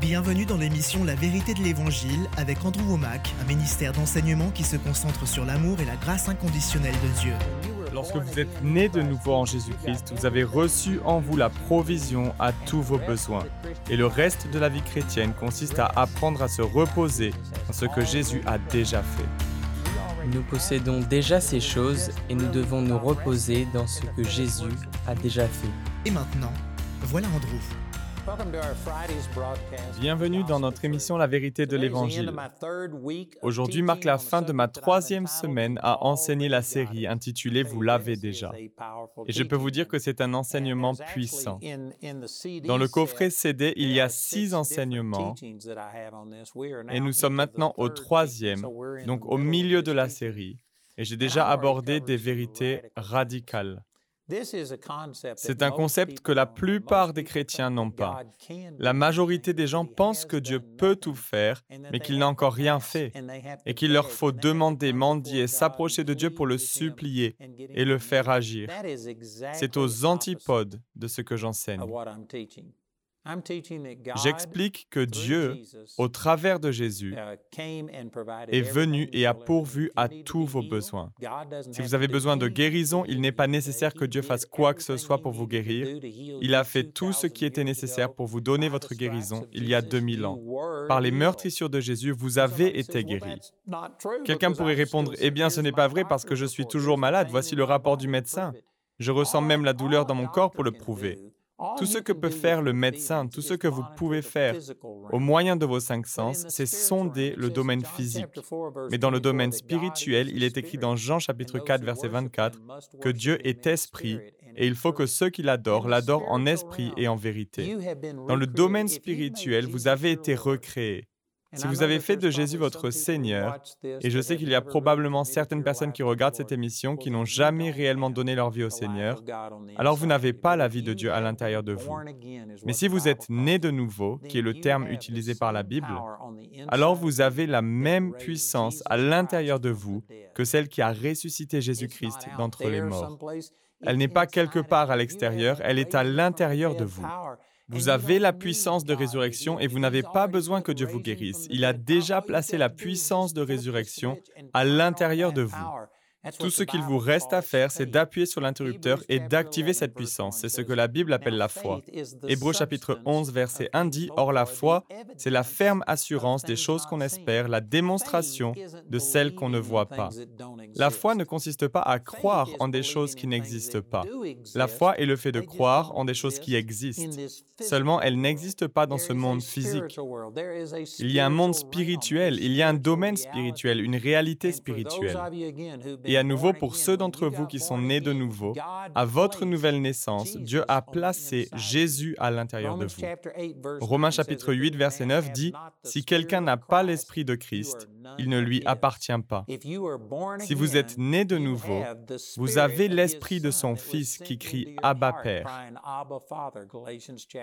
Bienvenue dans l'émission La vérité de l'Évangile avec Andrew Womack, un ministère d'enseignement qui se concentre sur l'amour et la grâce inconditionnelle de Dieu. Lorsque vous êtes né de nouveau en Jésus-Christ, vous avez reçu en vous la provision à tous vos besoins. Et le reste de la vie chrétienne consiste à apprendre à se reposer dans ce que Jésus a déjà fait. Nous possédons déjà ces choses et nous devons nous reposer dans ce que Jésus a déjà fait. Et maintenant, voilà Andrew. Bienvenue dans notre émission La vérité de l'Évangile. Aujourd'hui marque la fin de ma troisième semaine à enseigner la série intitulée Vous l'avez déjà. Et je peux vous dire que c'est un enseignement puissant. Dans le coffret CD, il y a six enseignements et nous sommes maintenant au troisième, donc au milieu de la série. Et j'ai déjà abordé des vérités radicales. C'est un concept que la plupart des chrétiens n'ont pas. La majorité des gens pensent que Dieu peut tout faire, mais qu'il n'a encore rien fait, et qu'il leur faut demander, mendier, s'approcher de Dieu pour le supplier et le faire agir. C'est aux antipodes de ce que j'enseigne. J'explique que Dieu, au travers de Jésus, uh, est venu et a pourvu à tous vos besoins. Si vous avez besoin de guérison, il n'est pas nécessaire que Dieu fasse quoi que ce soit pour vous guérir. Il a fait tout ce qui était nécessaire pour vous donner votre guérison il y a 2000 ans. Par les meurtrissures de Jésus, vous avez été guéri. Quelqu'un pourrait répondre, Eh bien, ce n'est pas vrai parce que je suis toujours malade. Voici le rapport du médecin. Je ressens même la douleur dans mon corps pour le prouver. Tout ce que peut faire le médecin, tout ce que vous pouvez faire au moyen de vos cinq sens, c'est sonder le domaine physique. Mais dans le domaine spirituel, il est écrit dans Jean chapitre 4 verset 24 que Dieu est esprit et il faut que ceux qui l'adorent l'adorent en esprit et en vérité. Dans le domaine spirituel, vous avez été recréés. Si vous avez fait de Jésus votre Seigneur, et je sais qu'il y a probablement certaines personnes qui regardent cette émission qui n'ont jamais réellement donné leur vie au Seigneur, alors vous n'avez pas la vie de Dieu à l'intérieur de vous. Mais si vous êtes né de nouveau, qui est le terme utilisé par la Bible, alors vous avez la même puissance à l'intérieur de vous que celle qui a ressuscité Jésus-Christ d'entre les morts. Elle n'est pas quelque part à l'extérieur, elle est à l'intérieur de vous. Vous avez la puissance de résurrection et vous n'avez pas besoin que Dieu vous guérisse. Il a déjà placé la puissance de résurrection à l'intérieur de vous. Tout ce qu'il vous reste à faire, c'est d'appuyer sur l'interrupteur et d'activer cette puissance. C'est ce que la Bible appelle la foi. Hébreu chapitre 11, verset 1 dit, Or la foi, c'est la ferme assurance des choses qu'on espère, la démonstration de celles qu'on ne voit pas. La foi ne consiste pas à croire en des choses qui n'existent pas. La foi est le fait de croire en des choses qui existent. Seulement, elles n'existent pas dans ce monde physique. Il y a un monde spirituel, il y a un domaine spirituel, une réalité spirituelle. Et à nouveau, pour ceux d'entre vous qui sont nés de nouveau, à votre nouvelle naissance, Dieu a placé Jésus à l'intérieur de vous. Romains chapitre 8, verset 9 dit, Si quelqu'un n'a pas l'Esprit de Christ, il ne lui appartient pas. Si vous êtes né de nouveau, vous avez l'Esprit de son Fils qui crie Abba Père.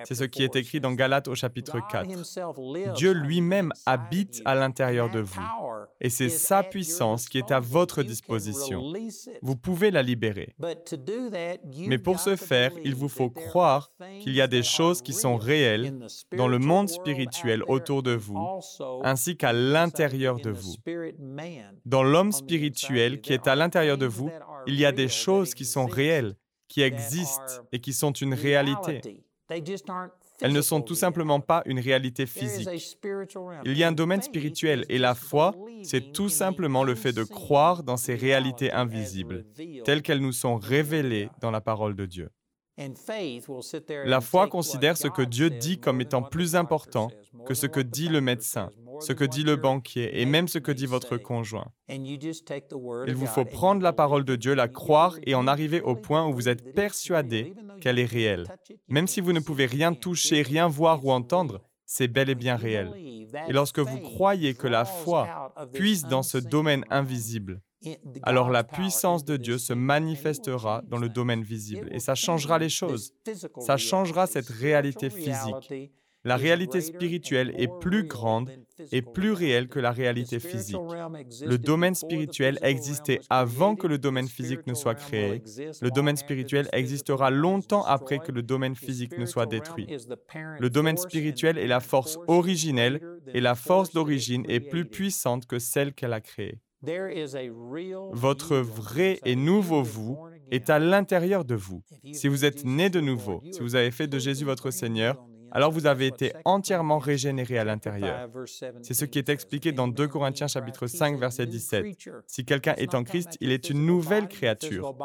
C'est ce qui est écrit dans Galates au chapitre 4. Dieu lui-même habite à l'intérieur de vous. Et c'est sa puissance qui est à votre disposition. Vous pouvez la libérer. Mais pour ce faire, il vous faut croire qu'il y a des choses qui sont réelles dans le monde spirituel autour de vous, ainsi qu'à l'intérieur de vous. Dans l'homme spirituel qui est à l'intérieur de vous, il y a des choses qui sont réelles, qui existent et qui sont une réalité. Elles ne sont tout simplement pas une réalité physique. Il y a un domaine spirituel et la foi, c'est tout simplement le fait de croire dans ces réalités invisibles, telles qu'elles nous sont révélées dans la parole de Dieu. La foi considère ce que Dieu dit comme étant plus important que ce que dit le médecin, ce que dit le banquier et même ce que dit votre conjoint. Il vous faut prendre la parole de Dieu, la croire et en arriver au point où vous êtes persuadé qu'elle est réelle. Même si vous ne pouvez rien toucher, rien voir ou entendre, c'est bel et bien réel. Et lorsque vous croyez que la foi puise dans ce domaine invisible, alors la puissance de Dieu se manifestera dans le domaine visible et ça changera les choses. Ça changera cette réalité physique. La réalité spirituelle est plus grande et plus réelle que la réalité physique. Le domaine spirituel existait avant que le domaine physique ne soit créé. Le domaine spirituel existera longtemps après que le domaine physique ne soit détruit. Le domaine spirituel est la force originelle et la force d'origine est plus puissante que celle qu'elle a créée. Votre vrai et nouveau vous est à l'intérieur de vous. Si vous êtes né de nouveau, si vous avez fait de Jésus votre Seigneur, alors vous avez été entièrement régénéré à l'intérieur. C'est ce qui est expliqué dans 2 Corinthiens chapitre 5 verset 17. Si quelqu'un est en Christ, il est une nouvelle créature.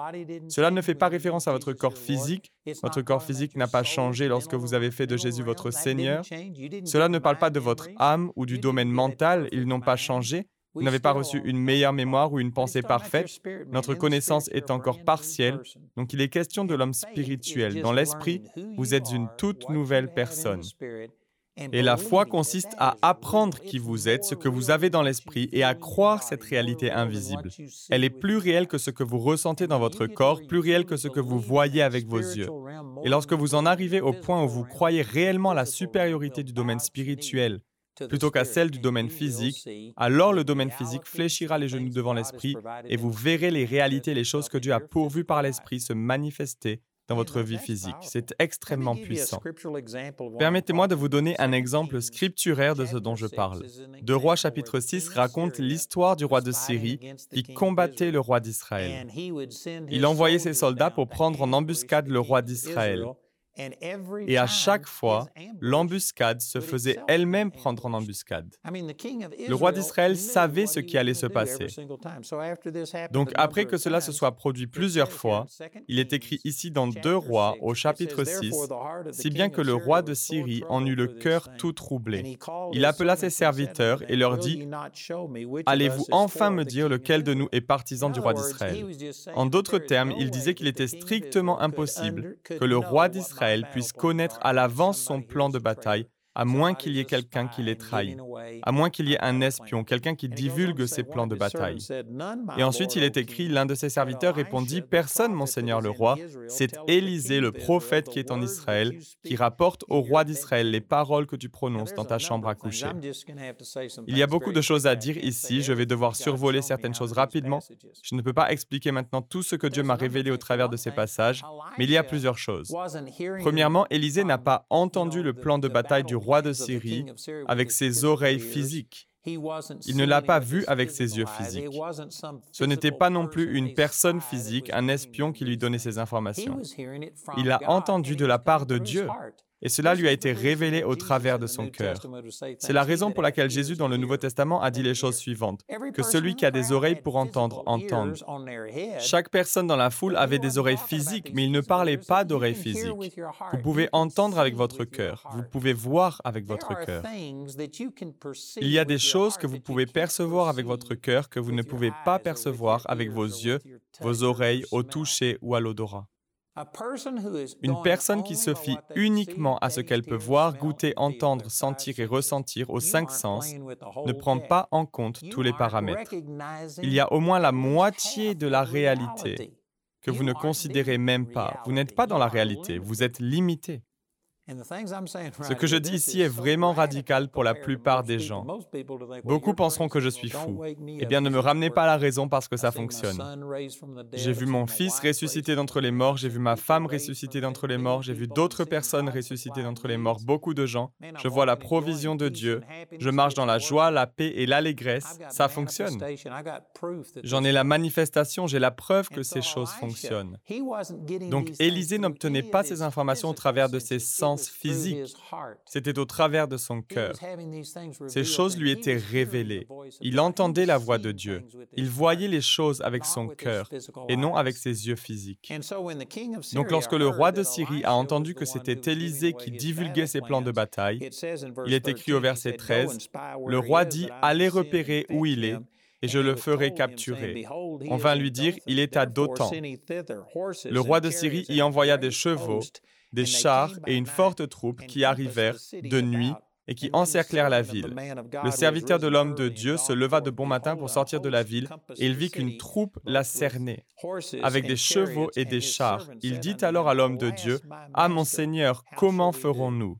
Cela ne fait pas référence à votre corps physique. Votre corps physique n'a pas changé lorsque vous avez fait de Jésus votre Seigneur. Cela ne parle pas de votre âme ou du domaine mental, ils n'ont pas changé. Vous n'avez pas reçu une meilleure mémoire ou une pensée parfaite. Notre connaissance est encore partielle. Donc il est question de l'homme spirituel. Dans l'esprit, vous êtes une toute nouvelle personne. Et la foi consiste à apprendre qui vous êtes, ce que vous avez dans l'esprit, et à croire cette réalité invisible. Elle est plus réelle que ce que vous ressentez dans votre corps, plus réelle que ce que vous voyez avec vos yeux. Et lorsque vous en arrivez au point où vous croyez réellement à la supériorité du domaine spirituel, plutôt qu'à celle du domaine physique, alors le domaine physique fléchira les genoux devant l'Esprit et vous verrez les réalités, les choses que Dieu a pourvues par l'Esprit se manifester dans votre vie physique. C'est extrêmement puissant. Permettez-moi de vous donner un exemple scripturaire de ce dont je parle. De Roi chapitre 6 raconte l'histoire du roi de Syrie qui combattait le roi d'Israël. Il envoyait ses soldats pour prendre en embuscade le roi d'Israël. Et à chaque fois, l'embuscade se faisait elle-même prendre en embuscade. Le roi d'Israël savait ce qui allait se passer. Donc après que cela se soit produit plusieurs fois, il est écrit ici dans Deux Rois au chapitre 6, si bien que le roi de Syrie en eut le cœur tout troublé. Il appela ses serviteurs et leur dit, Allez-vous enfin me dire lequel de nous est partisan du roi d'Israël? En d'autres termes, il disait qu'il était strictement impossible que le roi d'Israël puisse connaître à l'avance son plan de bataille à moins qu'il y ait quelqu'un qui les trahit, à moins qu'il y ait un espion, quelqu'un qui divulgue ses plans de bataille. Et ensuite, il est écrit, l'un de ses serviteurs répondit, Personne, mon Seigneur le roi, c'est Élisée, le prophète qui est en Israël, qui rapporte au roi d'Israël les paroles que tu prononces dans ta chambre à coucher. Il y a beaucoup de choses à dire ici, je vais devoir survoler certaines choses rapidement. Je ne peux pas expliquer maintenant tout ce que Dieu m'a révélé au travers de ces passages, mais il y a plusieurs choses. Premièrement, Élisée n'a pas entendu le plan de bataille du roi de Syrie avec ses oreilles physiques. Il ne l'a pas vu avec ses yeux physiques. Ce n'était pas non plus une personne physique, un espion qui lui donnait ces informations. Il l'a entendu de la part de Dieu et cela lui a été révélé au travers de son cœur. C'est la raison pour laquelle Jésus dans le Nouveau Testament a dit les choses suivantes, que celui qui a des oreilles pour entendre, entende. Chaque personne dans la foule avait des oreilles physiques, mais il ne parlait pas d'oreilles physiques. Vous pouvez entendre avec votre cœur, vous pouvez voir avec votre cœur. Il y a des choses que vous pouvez percevoir avec votre cœur que vous ne pouvez pas percevoir avec vos yeux, vos oreilles, au toucher ou à l'odorat. Une personne qui se fie uniquement à ce qu'elle peut voir, goûter, entendre, sentir et ressentir aux cinq sens ne prend pas en compte tous les paramètres. Il y a au moins la moitié de la réalité que vous ne considérez même pas. Vous n'êtes pas dans la réalité, vous êtes limité. Ce que je dis ici est vraiment radical pour la plupart des gens. Beaucoup penseront que je suis fou. Eh bien, ne me ramenez pas à la raison parce que ça fonctionne. J'ai vu mon fils ressusciter d'entre les morts, j'ai vu ma femme ressusciter d'entre les morts, j'ai vu d'autres personnes ressusciter d'entre les morts, beaucoup de gens. Je vois la provision de Dieu. Je marche dans la joie, la paix et l'allégresse. Ça fonctionne. J'en ai la manifestation, j'ai la preuve que ces choses fonctionnent. Donc, Élisée n'obtenait pas ces informations au travers de ses sens physique. C'était au travers de son cœur. Ces choses lui étaient révélées. Il entendait la voix de Dieu. Il voyait les choses avec son cœur et non avec ses yeux physiques. Donc lorsque le roi de Syrie a entendu que c'était Élisée qui divulguait ses plans de bataille, il est écrit au verset 13, le roi dit, allez repérer où il est et je le ferai capturer. On vint lui dire, il est à Dothan. Le roi de Syrie y envoya des chevaux des chars et une forte troupe qui arrivèrent de nuit et qui encerclèrent la ville. Le serviteur de l'homme de Dieu se leva de bon matin pour sortir de la ville, et il vit qu'une troupe la cernait, avec des chevaux et des chars. Il dit alors à l'homme de Dieu, Ah mon Seigneur, comment ferons-nous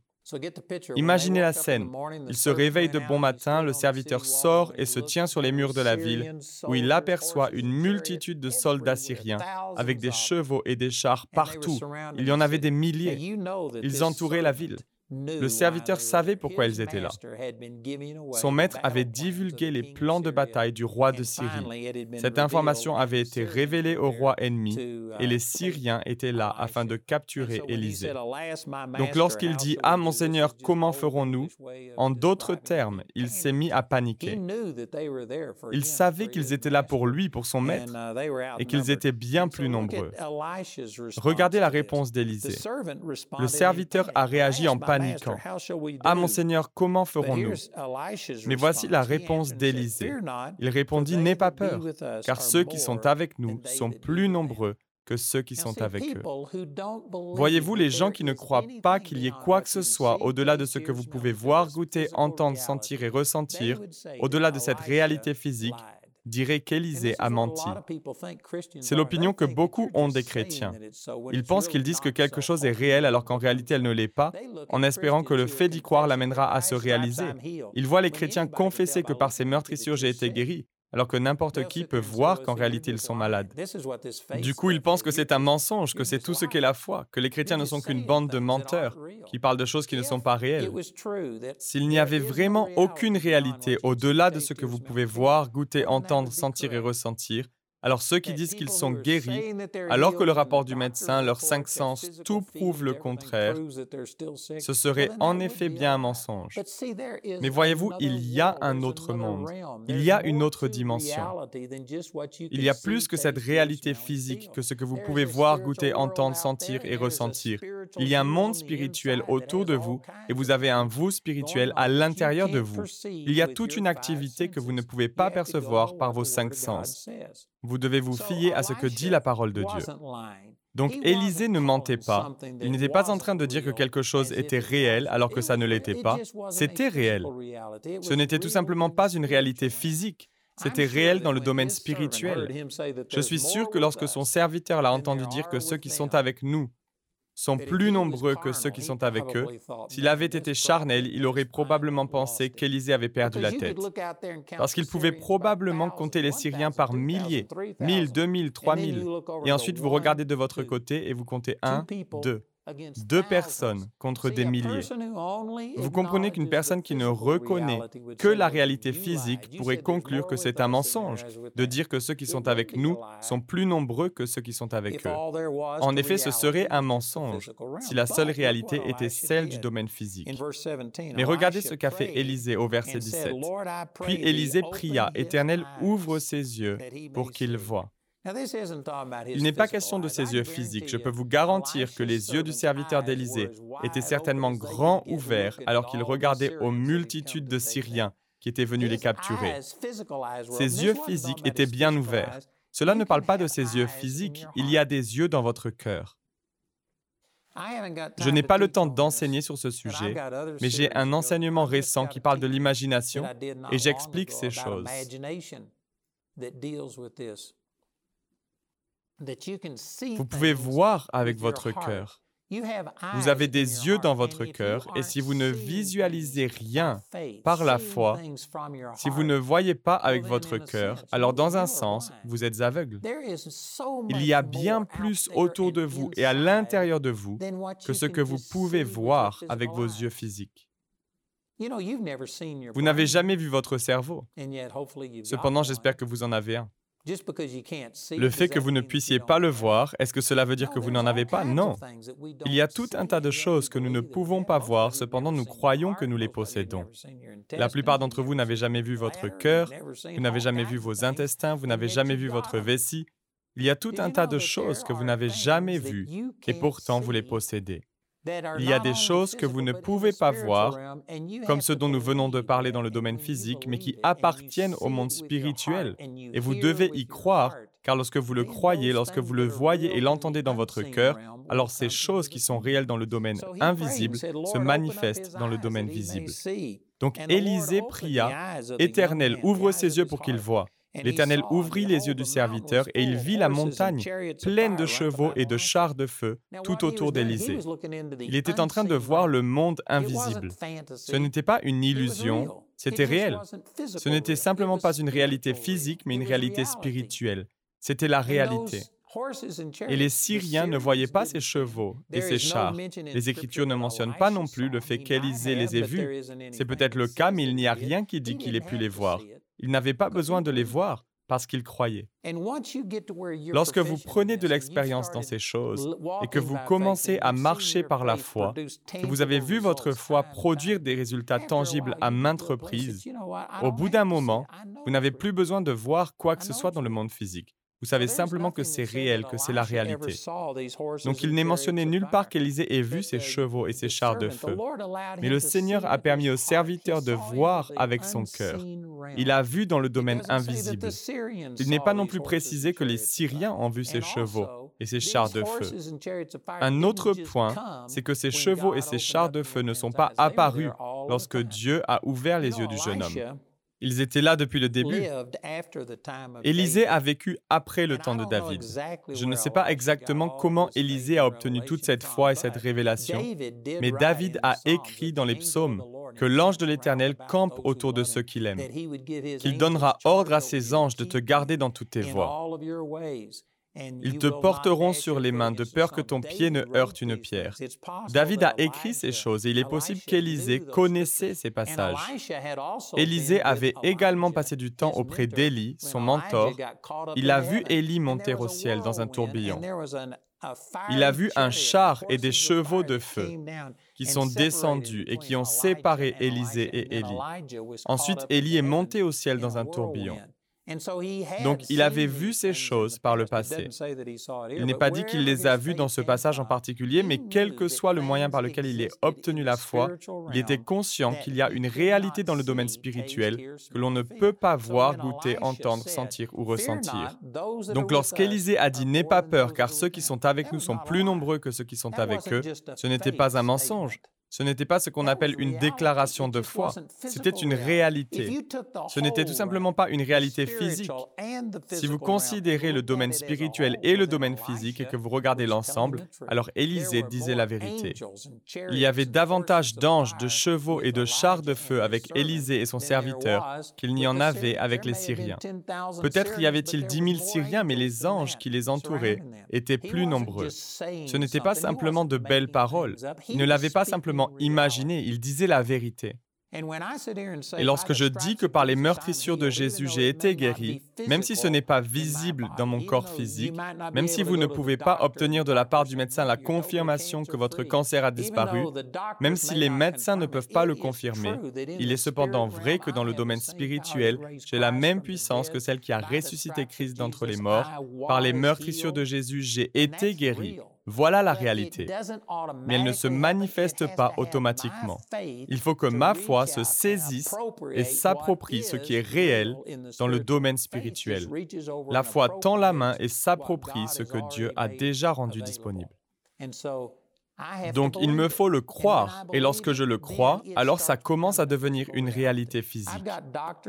Imaginez la scène. Il se réveille de bon matin, le serviteur sort et se tient sur les murs de la ville, où il aperçoit une multitude de soldats syriens, avec des chevaux et des chars partout. Il y en avait des milliers. Ils entouraient la ville. Le serviteur savait pourquoi ils étaient là. Son maître avait divulgué les plans de bataille du roi de Syrie. Cette information avait été révélée au roi ennemi et les Syriens étaient là afin de capturer Élisée. Donc lorsqu'il dit ⁇ Ah mon Seigneur, comment ferons-nous ?⁇ en d'autres termes, il s'est mis à paniquer. Il savait qu'ils étaient là pour lui, pour son maître, et qu'ils étaient bien plus nombreux. Regardez la réponse d'Élisée. Le serviteur a réagi en panique ah mon Seigneur, comment ferons-nous? Mais voici la réponse d'Élisée. Il répondit, N'aie pas peur, car ceux qui sont avec nous sont plus nombreux que ceux qui sont avec eux. Voyez-vous, les gens qui ne croient pas qu'il y ait quoi que ce soit au-delà de ce que vous pouvez voir, goûter, entendre, sentir et ressentir, au-delà de cette réalité physique, dirait qu'Élisée a menti. C'est l'opinion que beaucoup ont des chrétiens. Ils pensent qu'ils disent que quelque chose est réel alors qu'en réalité elle ne l'est pas, en espérant que le fait d'y croire l'amènera à se réaliser. Ils voient les chrétiens confesser que par ces meurtrissures j'ai été guéri, alors que n'importe qui peut voir qu'en réalité ils sont malades. Du coup, ils pensent que c'est un mensonge, que c'est tout ce qu'est la foi, que les chrétiens ne sont qu'une bande de menteurs qui parlent de choses qui ne sont pas réelles. S'il n'y avait vraiment aucune réalité au-delà de ce que vous pouvez voir, goûter, entendre, sentir et ressentir, alors ceux qui disent qu'ils sont guéris, alors que le rapport du médecin, leurs cinq sens, tout prouve le contraire, ce serait en effet bien un mensonge. Mais voyez-vous, il y a un autre monde, il y a une autre dimension. Il y a plus que cette réalité physique, que ce que vous pouvez voir, goûter, entendre, sentir et ressentir. Il y a un monde spirituel autour de vous et vous avez un vous spirituel à l'intérieur de vous. Il y a toute une activité que vous ne pouvez pas percevoir par vos cinq sens. Vous devez vous fier à ce que dit la parole de Dieu. Donc Élisée ne mentait pas. Il n'était pas en train de dire que quelque chose était réel alors que ça ne l'était pas. C'était réel. Ce n'était tout simplement pas une réalité physique. C'était réel dans le domaine spirituel. Je suis sûr que lorsque son serviteur l'a entendu dire que ceux qui sont avec nous sont plus nombreux que ceux qui sont avec eux. S'il avait été charnel, il aurait probablement pensé qu'Élisée avait perdu la tête. Parce qu'il pouvait probablement compter les Syriens par milliers, mille, deux mille, trois mille. Et ensuite, vous regardez de votre côté et vous comptez un, deux deux personnes contre des milliers. Vous comprenez qu'une personne qui ne reconnaît que la réalité physique pourrait conclure que c'est un mensonge de dire que ceux qui sont avec nous sont plus nombreux que ceux qui sont avec eux. En effet, ce serait un mensonge si la seule réalité était celle du domaine physique. Mais regardez ce qu'a fait Élisée au verset 17. Puis Élisée pria, Éternel, ouvre ses yeux pour qu'il voie. Il n'est pas question de ses yeux physiques. Je peux vous garantir que les yeux du serviteur d'Élysée étaient certainement grands ouverts alors qu'il regardait aux multitudes de Syriens qui étaient venus les capturer. Ses yeux physiques étaient bien ouverts. Cela ne parle pas de ses yeux physiques, il y a des yeux dans votre cœur. Je n'ai pas le temps d'enseigner sur ce sujet, mais j'ai un enseignement récent qui parle de l'imagination et j'explique ces choses. Vous pouvez voir avec votre cœur. Vous avez des yeux dans votre cœur et si vous ne visualisez rien par la foi, si vous ne voyez pas avec votre cœur, alors dans un sens, vous êtes aveugle. Il y a bien plus autour de vous et à l'intérieur de vous que ce que vous pouvez voir avec vos yeux physiques. Vous n'avez jamais vu votre cerveau. Cependant, j'espère que vous en avez un. Le fait que vous ne puissiez pas le voir, est-ce que cela veut dire que vous n'en avez pas? Non. Il y a tout un tas de choses que nous ne pouvons pas voir, cependant nous croyons que nous les possédons. La plupart d'entre vous n'avez jamais vu votre cœur, vous n'avez jamais vu vos intestins, vous n'avez jamais vu votre vessie. Il y a tout un tas de choses que vous n'avez jamais vues et pourtant vous les possédez. Il y a des choses que vous ne pouvez pas voir, comme ce dont nous venons de parler dans le domaine physique, mais qui appartiennent au monde spirituel. Et vous devez y croire, car lorsque vous le croyez, lorsque vous le voyez et l'entendez dans votre cœur, alors ces choses qui sont réelles dans le domaine invisible se manifestent dans le domaine visible. Donc Élisée pria, Éternel, ouvre ses yeux pour qu'il voie. L'Éternel ouvrit les yeux du serviteur et il vit la montagne pleine de chevaux et de chars de feu tout autour d'Élysée. Il était en train de voir le monde invisible. Ce n'était pas une illusion, c'était réel. Ce n'était simplement pas une réalité physique, mais une réalité spirituelle. C'était la réalité. Et les Syriens ne voyaient pas ces chevaux et ces chars. Les Écritures ne mentionnent pas non plus le fait qu'Élisée les ait vus. C'est peut-être le cas, mais il n'y a rien qui dit qu'il ait pu les voir. Il n'avait pas besoin de les voir parce qu'il croyait. Lorsque vous prenez de l'expérience dans ces choses et que vous commencez à marcher par la foi, que vous avez vu votre foi produire des résultats tangibles à maintes reprises, au bout d'un moment, vous n'avez plus besoin de voir quoi que ce soit dans le monde physique. Vous savez simplement que c'est réel, que c'est la réalité. Donc il n'est mentionné nulle part qu'Élisée ait vu ses chevaux et ses chars de feu. Mais le Seigneur a permis au serviteur de voir avec son cœur. Il a vu dans le domaine invisible. Il n'est pas non plus précisé que les Syriens ont vu ses chevaux et ses chars de feu. Un autre point, c'est que ces chevaux et ces chars de feu ne sont pas apparus lorsque Dieu a ouvert les yeux du jeune homme. Ils étaient là depuis le début. Élisée a vécu après le temps de David. Je ne sais pas exactement comment Élisée a obtenu toute cette foi et cette révélation, mais David a écrit dans les psaumes que l'ange de l'Éternel campe autour de ceux qu'il aime, qu'il donnera ordre à ses anges de te garder dans toutes tes voies. Ils te porteront sur les mains de peur que ton pied ne heurte une pierre. David a écrit ces choses et il est possible qu'Élisée connaissait ces passages. Élisée avait également passé du temps auprès d'Élie, son mentor. Il a vu Élie monter au ciel dans un tourbillon. Il a vu un char et des chevaux de feu qui sont descendus et qui ont séparé Élisée et Élie. Ensuite, Élie est monté au ciel dans un tourbillon. Donc il avait vu ces choses par le passé. Il n'est pas dit qu'il les a vues dans ce passage en particulier, mais quel que soit le moyen par lequel il ait obtenu la foi, il était conscient qu'il y a une réalité dans le domaine spirituel que l'on ne peut pas voir, goûter, entendre, sentir ou ressentir. Donc lorsqu'Élisée a dit N'aie pas peur, car ceux qui sont avec nous sont plus nombreux que ceux qui sont avec eux, ce n'était pas un mensonge. Ce n'était pas ce qu'on appelle une déclaration de foi, c'était une réalité. Ce n'était tout simplement pas une réalité physique. Si vous considérez le domaine spirituel et le domaine physique et que vous regardez l'ensemble, alors Élisée disait la vérité. Il y avait davantage d'anges, de chevaux et de chars de feu avec Élisée et son serviteur qu'il n'y en avait avec les Syriens. Peut-être y avait-il dix mille Syriens, mais les anges qui les entouraient étaient plus nombreux. Ce n'était pas simplement de belles paroles. Il ne l'avait pas simplement imaginé, il disait la vérité. Et lorsque je dis que par les meurtrissures de Jésus j'ai été guéri, même si ce n'est pas visible dans mon corps physique, même si vous ne pouvez pas obtenir de la part du médecin la confirmation que votre cancer a disparu, même si les médecins ne peuvent pas le confirmer, il est cependant vrai que dans le domaine spirituel, j'ai la même puissance que celle qui a ressuscité Christ d'entre les morts. Par les meurtrissures de Jésus, j'ai été guéri. Voilà la réalité. Mais elle ne se manifeste pas automatiquement. Il faut que ma foi se saisisse et s'approprie ce qui est réel dans le domaine spirituel. La foi tend la main et s'approprie ce que Dieu a déjà rendu disponible. Donc il me faut le croire, et lorsque je le crois, alors ça commence à devenir une réalité physique.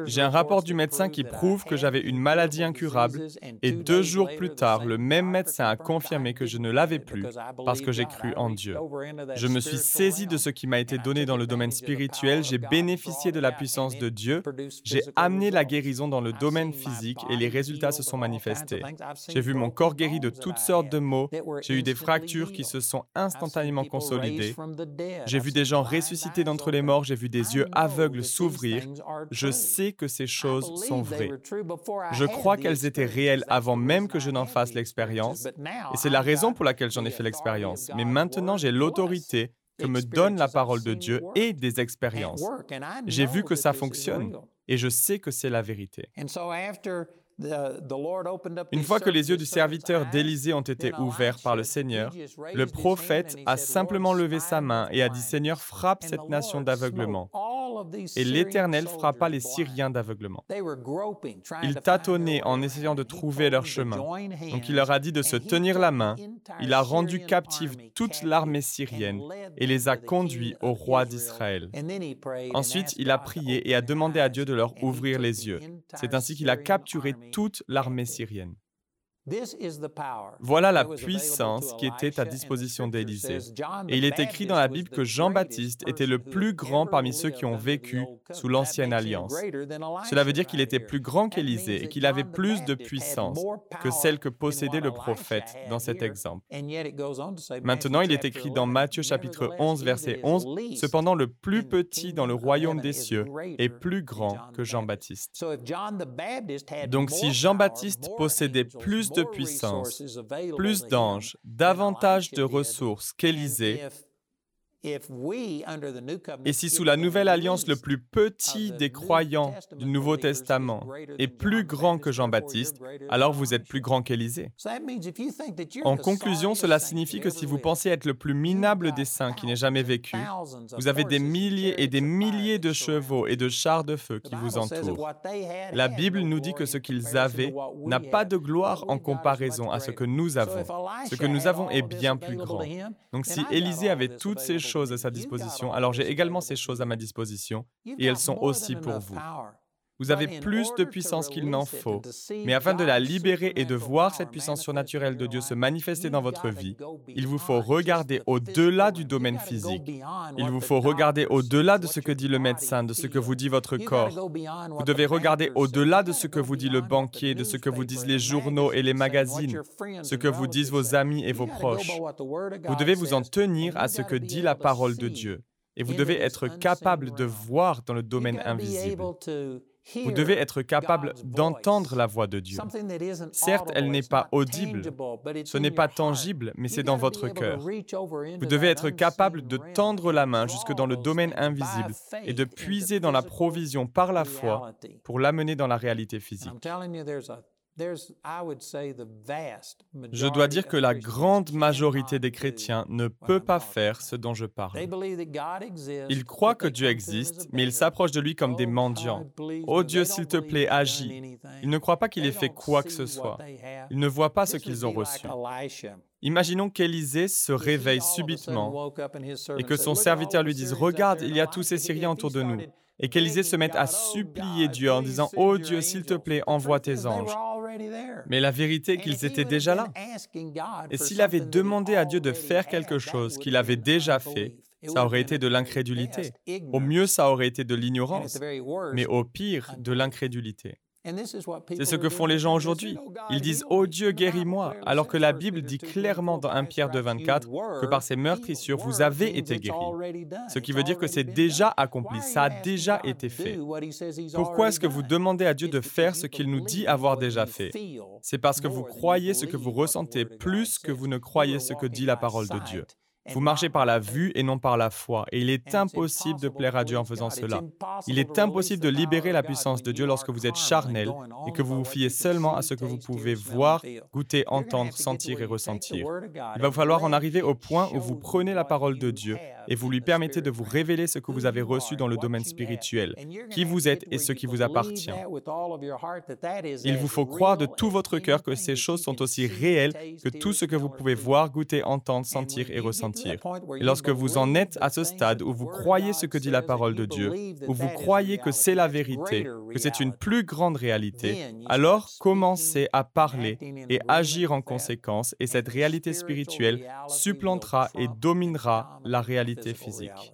J'ai un rapport du médecin qui prouve que j'avais une maladie incurable, et deux jours plus tard, le même médecin a confirmé que je ne l'avais plus parce que j'ai cru en Dieu. Je me suis saisi de ce qui m'a été donné dans le domaine spirituel, j'ai bénéficié de la puissance de Dieu, j'ai amené la guérison dans le domaine physique et les résultats se sont manifestés. J'ai vu mon corps guéri de toutes sortes de maux, j'ai eu des fractures qui se sont instantanément consolidé. J'ai vu des gens ressusciter d'entre les morts, j'ai vu des yeux aveugles s'ouvrir. Je sais que ces choses sont vraies. Je crois qu'elles étaient réelles avant même que je n'en fasse l'expérience, et c'est la raison pour laquelle j'en ai fait l'expérience. Mais maintenant, j'ai l'autorité que me donne la parole de Dieu et des expériences. J'ai vu que ça fonctionne et je sais que c'est la vérité. Une fois que les yeux du serviteur d'Élisée ont été ouverts par le Seigneur, le prophète a simplement levé sa main et a dit, Seigneur, frappe cette nation d'aveuglement. Et l'Éternel frappa les Syriens d'aveuglement. Ils tâtonnaient en essayant de trouver leur chemin. Donc il leur a dit de se tenir la main. Il a rendu captive toute l'armée syrienne et les a conduits au roi d'Israël. Ensuite, il a prié et a demandé à Dieu de leur ouvrir les yeux. C'est ainsi qu'il a capturé toute l'armée syrienne. Voilà la puissance qui était à disposition d'Élisée. Et il est écrit dans la Bible que Jean-Baptiste était le plus grand parmi ceux qui ont vécu sous l'Ancienne Alliance. Cela veut dire qu'il était plus grand qu'Élisée et qu'il avait plus de puissance que celle que possédait le prophète dans cet exemple. Maintenant, il est écrit dans Matthieu chapitre 11, verset 11, Cependant, le plus petit dans le royaume des cieux est plus grand que Jean-Baptiste. Donc si Jean-Baptiste possédait plus de puissance, plus d'anges, davantage de ressources qu'Élisée, et si sous la nouvelle alliance le plus petit des croyants du Nouveau Testament est plus grand que Jean-Baptiste, alors vous êtes plus grand qu'Élisée. En conclusion, cela signifie que si vous pensez être le plus minable des saints qui n'ait jamais vécu, vous avez des milliers et des milliers de chevaux et de chars de feu qui vous entourent. La Bible nous dit que ce qu'ils avaient n'a pas de gloire en comparaison à ce que nous avons. Ce que nous avons est bien plus grand. Donc si Élisée avait toutes ces choses, à sa disposition, alors j'ai également ces choses à ma disposition, et elles sont aussi pour vous. Vous avez plus de puissance qu'il n'en faut, mais afin de la libérer et de voir cette puissance surnaturelle de Dieu se manifester dans votre vie, il vous faut regarder au-delà du domaine physique. Il vous faut regarder au-delà de ce que dit le médecin, de ce que vous dit votre corps. Vous devez regarder au-delà de ce que vous dit le banquier, de ce que vous disent les journaux et les magazines, ce que vous disent vos amis et vos proches. Vous devez vous en tenir à ce que dit la parole de Dieu. Et vous devez être capable de voir dans le domaine invisible. Vous devez être capable d'entendre la voix de Dieu. Certes, elle n'est pas audible, ce n'est pas tangible, mais c'est dans votre cœur. Vous devez être capable de tendre la main jusque dans le domaine invisible et de puiser dans la provision par la foi pour l'amener dans la réalité physique. Je dois dire que la grande majorité des chrétiens ne peut pas faire ce dont je parle. Ils croient que Dieu existe, mais ils s'approchent de lui comme des mendiants. Oh Dieu, s'il te plaît, agis. Ils ne croient pas qu'il ait fait quoi que ce soit. Ils ne voient pas ce qu'ils ont reçu. Imaginons qu'Élisée se réveille subitement et que son serviteur lui dise, Regarde, il y a tous ces Syriens autour de nous. Et qu'Élisée se mette à supplier Dieu en disant, Oh Dieu, s'il te plaît, envoie tes anges. Mais la vérité est qu'ils étaient déjà là. Et s'il avait demandé à Dieu de faire quelque chose qu'il avait déjà fait, ça aurait été de l'incrédulité. Au mieux, ça aurait été de l'ignorance, mais au pire, de l'incrédulité. C'est ce que font les gens aujourd'hui. Ils disent ⁇ Oh Dieu, guéris-moi ⁇ alors que la Bible dit clairement dans 1 Pierre 2, 24 que par ces meurtrissures, vous avez été guéris. Ce qui veut dire que c'est déjà accompli, ça a déjà été fait. Pourquoi est-ce que vous demandez à Dieu de faire ce qu'il nous dit avoir déjà fait. C'est parce que vous croyez ce que vous ressentez plus que vous ne croyez ce que dit la parole de Dieu. Vous marchez par la vue et non par la foi. Et il est impossible de plaire à Dieu en faisant cela. Il est impossible de libérer la puissance de Dieu lorsque vous êtes charnel et que vous vous fiez seulement à ce que vous pouvez voir, goûter, entendre, sentir et ressentir. Il va falloir en arriver au point où vous prenez la parole de Dieu et vous lui permettez de vous révéler ce que vous avez reçu dans le domaine spirituel, qui vous êtes et ce qui vous appartient. Il vous faut croire de tout votre cœur que ces choses sont aussi réelles que tout ce que vous pouvez voir, goûter, entendre, sentir et ressentir. Et lorsque vous en êtes à ce stade où vous croyez ce que dit la parole de Dieu, où vous croyez que c'est la vérité, que c'est une plus grande réalité, alors commencez à parler et agir en conséquence et cette réalité spirituelle supplantera et dominera la réalité physique.